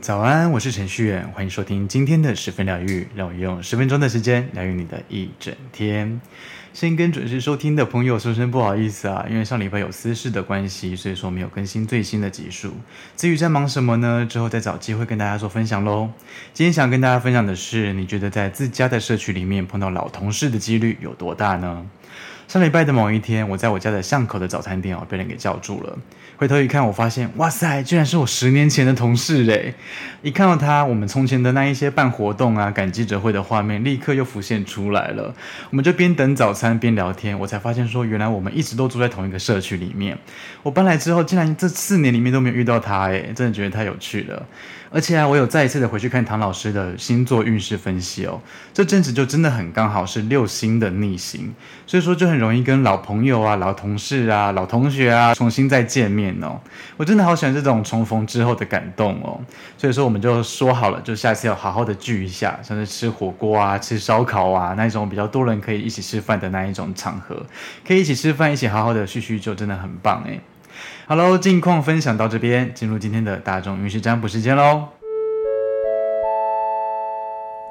早安，我是程序员，欢迎收听今天的十分疗愈，让我用十分钟的时间疗愈你的一整天。先跟准时收听的朋友说声不好意思啊，因为上礼拜有私事的关系，所以说没有更新最新的集数。至于在忙什么呢？之后再找机会跟大家做分享喽。今天想跟大家分享的是，你觉得在自家的社区里面碰到老同事的几率有多大呢？上礼拜的某一天，我在我家的巷口的早餐店哦，被人给叫住了。回头一看，我发现，哇塞，居然是我十年前的同事诶！一看到他，我们从前的那一些办活动啊、赶记者会的画面，立刻又浮现出来了。我们就边等早餐边聊天，我才发现说，原来我们一直都住在同一个社区里面。我搬来之后，竟然这四年里面都没有遇到他，诶，真的觉得太有趣了。而且啊，我有再一次的回去看唐老师的星座运势分析哦，这阵子就真的很刚好是六星的逆行，所以说就很容易跟老朋友啊、老同事啊、老同学啊重新再见面哦。我真的好喜欢这种重逢之后的感动哦。所以说我们就说好了，就下次要好好的聚一下，像是吃火锅啊、吃烧烤啊那一种比较多人可以一起吃饭的那一种场合，可以一起吃饭，一起好好的叙叙旧，真的很棒诶。哈喽，近况分享到这边，进入今天的大众运势占卜时间喽。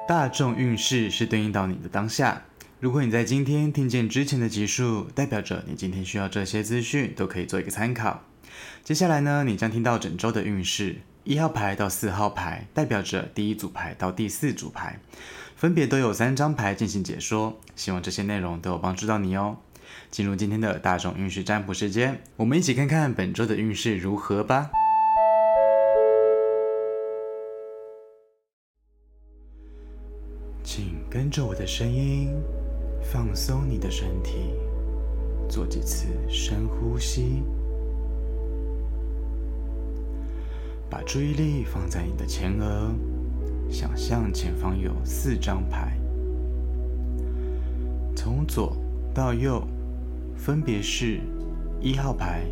大众运势是对应到你的当下，如果你在今天听见之前的集数，代表着你今天需要这些资讯，都可以做一个参考。接下来呢，你将听到整周的运势，一号牌到四号牌，代表着第一组牌到第四组牌，分别都有三张牌进行解说，希望这些内容都有帮助到你哦。进入今天的大众运势占卜时间，我们一起看看本周的运势如何吧。请跟着我的声音，放松你的身体，做几次深呼吸，把注意力放在你的前额，想象前方有四张牌，从左到右。分别是一号牌、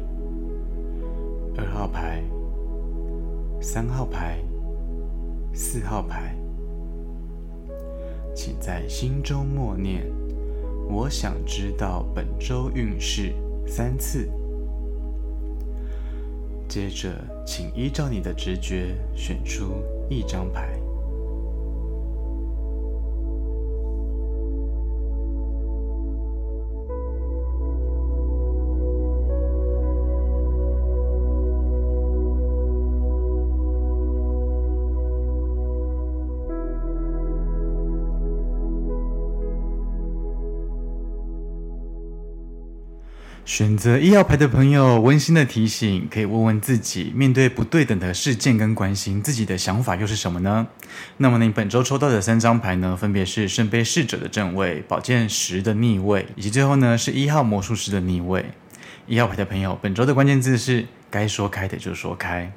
二号牌、三号牌、四号牌，请在心中默念“我想知道本周运势”三次。接着，请依照你的直觉选出一张牌。选择一号牌的朋友，温馨的提醒，可以问问自己，面对不对等的事件跟关心，自己的想法又是什么呢？那么你本周抽到的三张牌呢，分别是圣杯侍者的正位、宝剑十的逆位，以及最后呢是一号魔术师的逆位。一号牌的朋友，本周的关键字是该说开的就说开。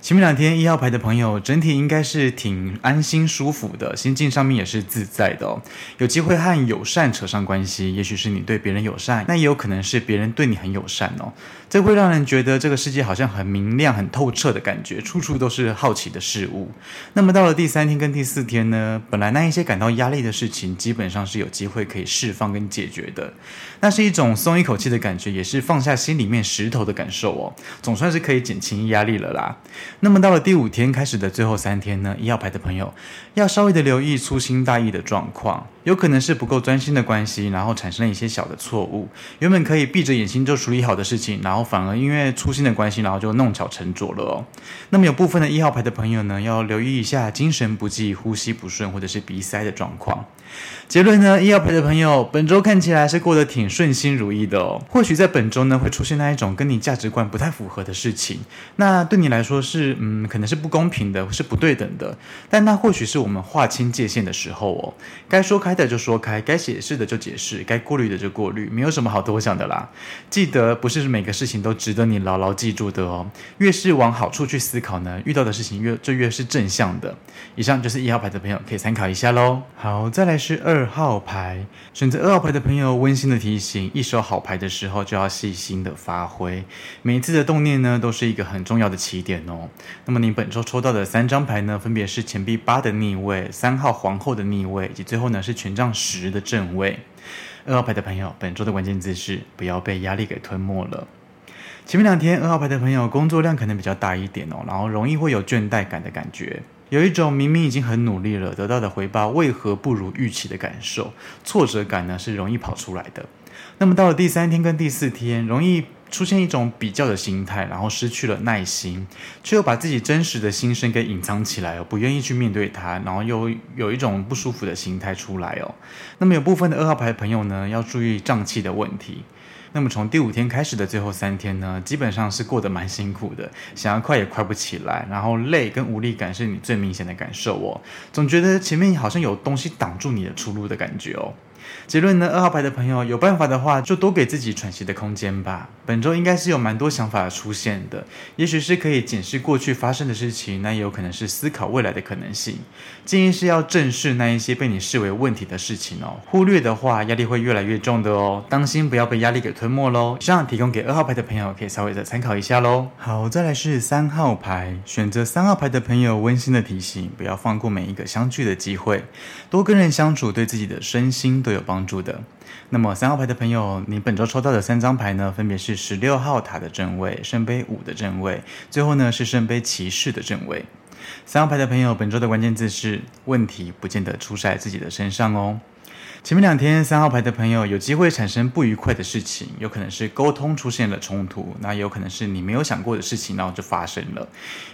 前面两天一号牌的朋友，整体应该是挺安心舒服的，心境上面也是自在的哦。有机会和友善扯上关系，也许是你对别人友善，那也有可能是别人对你很友善哦。这会让人觉得这个世界好像很明亮、很透彻的感觉，处处都是好奇的事物。那么到了第三天跟第四天呢，本来那一些感到压力的事情，基本上是有机会可以释放跟解决的。那是一种松一口气的感觉，也是放下心里面石头的感受哦。总算是可以减轻压力了啦。那么到了第五天开始的最后三天呢，一号牌的朋友要稍微的留意粗心大意的状况，有可能是不够专心的关系，然后产生了一些小的错误。原本可以闭着眼睛就处理好的事情，然后反而因为粗心的关系，然后就弄巧成拙了哦。那么有部分的一号牌的朋友呢，要留意一下精神不济、呼吸不顺或者是鼻塞的状况。结论呢，一号牌的朋友本周看起来是过得挺顺心如意的哦。或许在本周呢，会出现那一种跟你价值观不太符合的事情，那对你来说都是嗯，可能是不公平的，是不对等的。但那或许是我们划清界限的时候哦。该说开的就说开，该解释的就解释，该过滤的就过滤，没有什么好多想的啦。记得不是每个事情都值得你牢牢记住的哦。越是往好处去思考呢，遇到的事情越就越是正向的。以上就是一号牌的朋友可以参考一下喽。好，再来是二号牌，选择二号牌的朋友，温馨的提醒：一手好牌的时候就要细心的发挥，每一次的动念呢，都是一个很重要的起点哦。那么你本周抽到的三张牌呢，分别是钱币八的逆位、三号皇后的逆位，以及最后呢是权杖十的正位。二号牌的朋友，本周的关键字是不要被压力给吞没了。前面两天，二号牌的朋友工作量可能比较大一点哦，然后容易会有倦怠感的感觉，有一种明明已经很努力了，得到的回报为何不如预期的感受，挫折感呢是容易跑出来的。那么到了第三天跟第四天，容易出现一种比较的心态，然后失去了耐心，却又把自己真实的心声给隐藏起来哦，不愿意去面对它，然后又有一种不舒服的心态出来哦。那么有部分的二号牌朋友呢，要注意胀气的问题。那么从第五天开始的最后三天呢，基本上是过得蛮辛苦的，想要快也快不起来，然后累跟无力感是你最明显的感受哦，总觉得前面好像有东西挡住你的出路的感觉哦。结论呢，二号牌的朋友有办法的话，就多给自己喘息的空间吧。本周应该是有蛮多想法出现的，也许是可以检视过去发生的事情，那也有可能是思考未来的可能性。建议是要正视那一些被你视为问题的事情哦，忽略的话，压力会越来越重的哦。当心不要被压力给吞没喽。以上提供给二号牌的朋友可以稍微的参考一下喽。好，再来是三号牌，选择三号牌的朋友，温馨的提醒，不要放过每一个相聚的机会，多跟人相处，对自己的身心都有帮助的。那么三号牌的朋友，你本周抽到的三张牌呢，分别是十六号塔的正位、圣杯五的正位，最后呢是圣杯骑士的正位。三号牌的朋友，本周的关键字是问题，不见得出在自己的身上哦。前面两天，三号牌的朋友有机会产生不愉快的事情，有可能是沟通出现了冲突，那也有可能是你没有想过的事情，然后就发生了，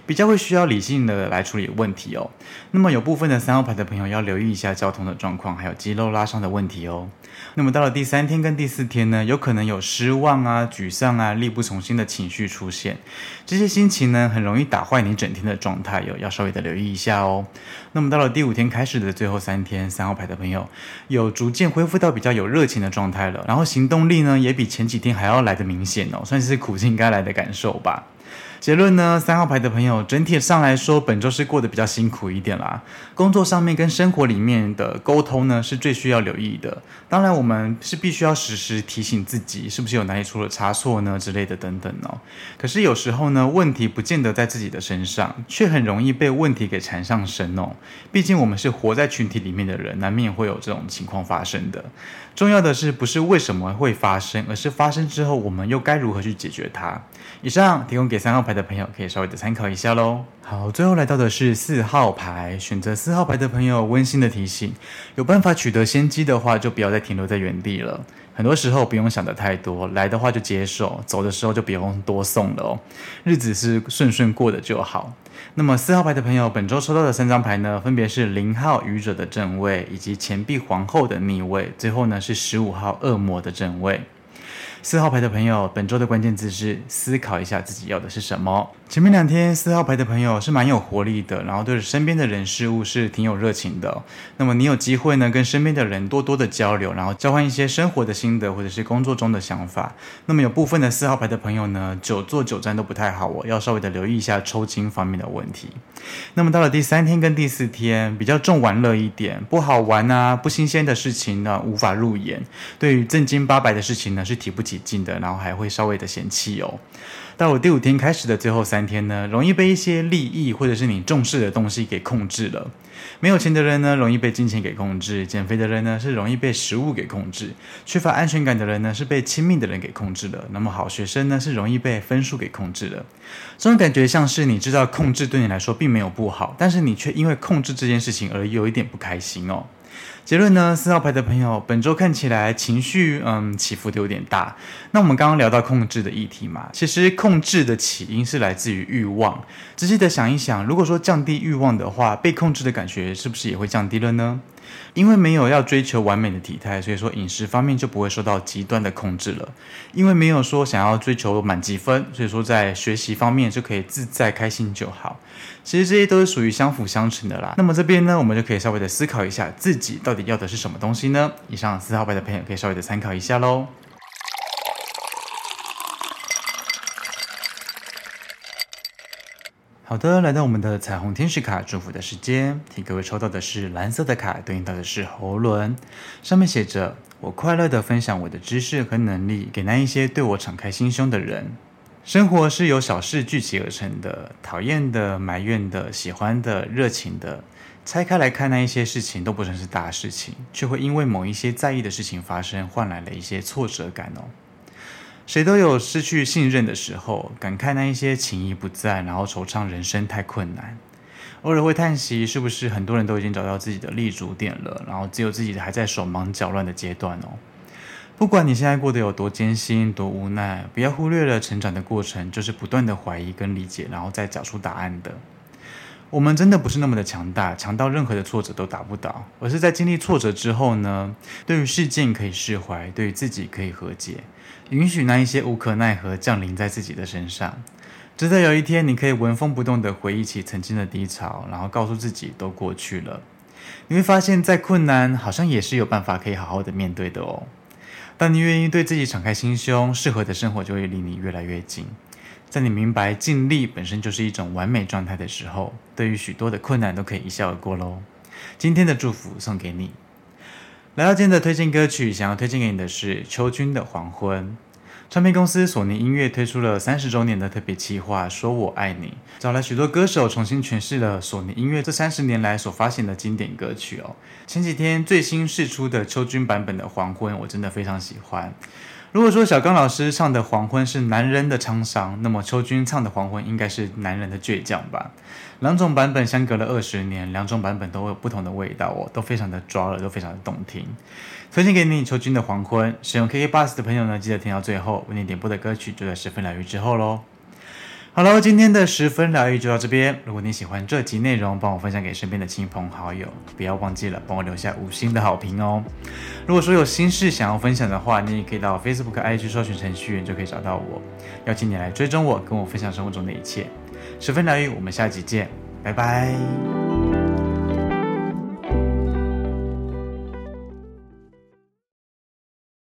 比较会需要理性的来处理问题哦。那么有部分的三号牌的朋友要留意一下交通的状况，还有肌肉拉伤的问题哦。那么到了第三天跟第四天呢，有可能有失望啊、沮丧啊、力不从心的情绪出现，这些心情呢，很容易打坏你整天的状态哟，要稍微的留意一下哦。那么到了第五天开始的最后三天，三号牌的朋友有逐渐恢复到比较有热情的状态了，然后行动力呢也比前几天还要来的明显哦，算是苦尽甘来的感受吧。结论呢，三号牌的朋友整体上来说，本周是过得比较辛苦一点啦。工作上面跟生活里面的沟通呢，是最需要留意的。当然，我们是必须要时时提醒自己，是不是有哪里出了差错呢之类的等等哦。可是有时候呢，问题不见得在自己的身上，却很容易被问题给缠上身哦。毕竟我们是活在群体里面的人，难免会有这种情况发生的。重要的是，不是为什么会发生，而是发生之后，我们又该如何去解决它。以上提供给三号牌的朋友，可以稍微的参考一下喽。好，最后来到的是四号牌，选择四号牌的朋友，温馨的提醒：有办法取得先机的话，就不要再停留在原地了。很多时候不用想的太多，来的话就接受，走的时候就不用多送了哦。日子是顺顺过的就好。那么四号牌的朋友，本周抽到的三张牌呢，分别是零号愚者的正位，以及钱币皇后的逆位，最后呢是十五号恶魔的正位。四号牌的朋友，本周的关键字是思考一下自己要的是什么。前面两天四号牌的朋友是蛮有活力的，然后对身边的人事物是挺有热情的。那么你有机会呢，跟身边的人多多的交流，然后交换一些生活的心得或者是工作中的想法。那么有部分的四号牌的朋友呢，久坐久站都不太好哦，要稍微的留意一下抽筋方面的问题。那么到了第三天跟第四天，比较重玩乐一点，不好玩啊，不新鲜的事情呢，无法入眼。对于正经八百的事情呢，是提不起劲的，然后还会稍微的嫌弃哦。到我第五天开始的最后三天呢，容易被一些利益或者是你重视的东西给控制了。没有钱的人呢，容易被金钱给控制；减肥的人呢，是容易被食物给控制；缺乏安全感的人呢，是被亲密的人给控制了。那么好学生呢，是容易被分数给控制了。这种感觉像是你知道控制对你来说并没有不好，但是你却因为控制这件事情而有一点不开心哦。结论呢，四号牌的朋友，本周看起来情绪嗯起伏的有点大。那我们刚刚聊到控制的议题嘛，其实控制的起因是来自于欲望。仔细的想一想，如果说降低欲望的话，被控制的感觉是不是也会降低了呢？因为没有要追求完美的体态，所以说饮食方面就不会受到极端的控制了。因为没有说想要追求满级分，所以说在学习方面就可以自在开心就好。其实这些都是属于相辅相成的啦。那么这边呢，我们就可以稍微的思考一下自己到底要的是什么东西呢？以上四号牌的朋友可以稍微的参考一下喽。好的，来到我们的彩虹天使卡祝福的时间，替各位抽到的是蓝色的卡，对应到的是喉轮，上面写着：“我快乐地分享我的知识和能力，给那一些对我敞开心胸的人。”生活是由小事聚集而成的，讨厌的、埋怨的、喜欢的、热情的，拆开来看，那一些事情都不算是大事情，却会因为某一些在意的事情发生，换来了一些挫折感哦。谁都有失去信任的时候，感慨那一些情谊不在，然后惆怅人生太困难。偶尔会叹息，是不是很多人都已经找到自己的立足点了，然后只有自己还在手忙脚乱的阶段哦。不管你现在过得有多艰辛、多无奈，不要忽略了成长的过程，就是不断的怀疑跟理解，然后再找出答案的。我们真的不是那么的强大，强到任何的挫折都打不倒，而是在经历挫折之后呢，对于事件可以释怀，对于自己可以和解，允许那一些无可奈何降临在自己的身上，直到有一天你可以纹风不动地回忆起曾经的低潮，然后告诉自己都过去了。你会发现，再困难好像也是有办法可以好好的面对的哦。当你愿意对自己敞开心胸，适合的生活就会离你越来越近。在你明白尽力本身就是一种完美状态的时候，对于许多的困难都可以一笑而过喽。今天的祝福送给你。来到今天的推荐歌曲，想要推荐给你的是秋君的《黄昏》。唱片公司索尼音乐推出了三十周年的特别企划，说我爱你，找了许多歌手重新诠释了索尼音乐这三十年来所发行的经典歌曲哦。前几天最新释出的秋君版本的《黄昏》，我真的非常喜欢。如果说小刚老师唱的《黄昏》是男人的沧桑，那么秋君唱的《黄昏》应该是男人的倔强吧？两种版本相隔了二十年，两种版本都有不同的味道哦，都非常的抓耳，都非常的动听。推荐给你秋君的《黄昏》，使用 KK Bus 的朋友呢，记得听到最后，为你点播的歌曲就在十分疗愈之后喽。好了，今天的十分疗愈就到这边。如果你喜欢这集内容，帮我分享给身边的亲朋好友，不要忘记了帮我留下五星的好评哦。如果说有心事想要分享的话，你也可以到 Facebook、IG 搜寻程序员就可以找到我。邀请你来追踪我，跟我分享生活中的一切。十分疗愈，我们下集见，拜拜。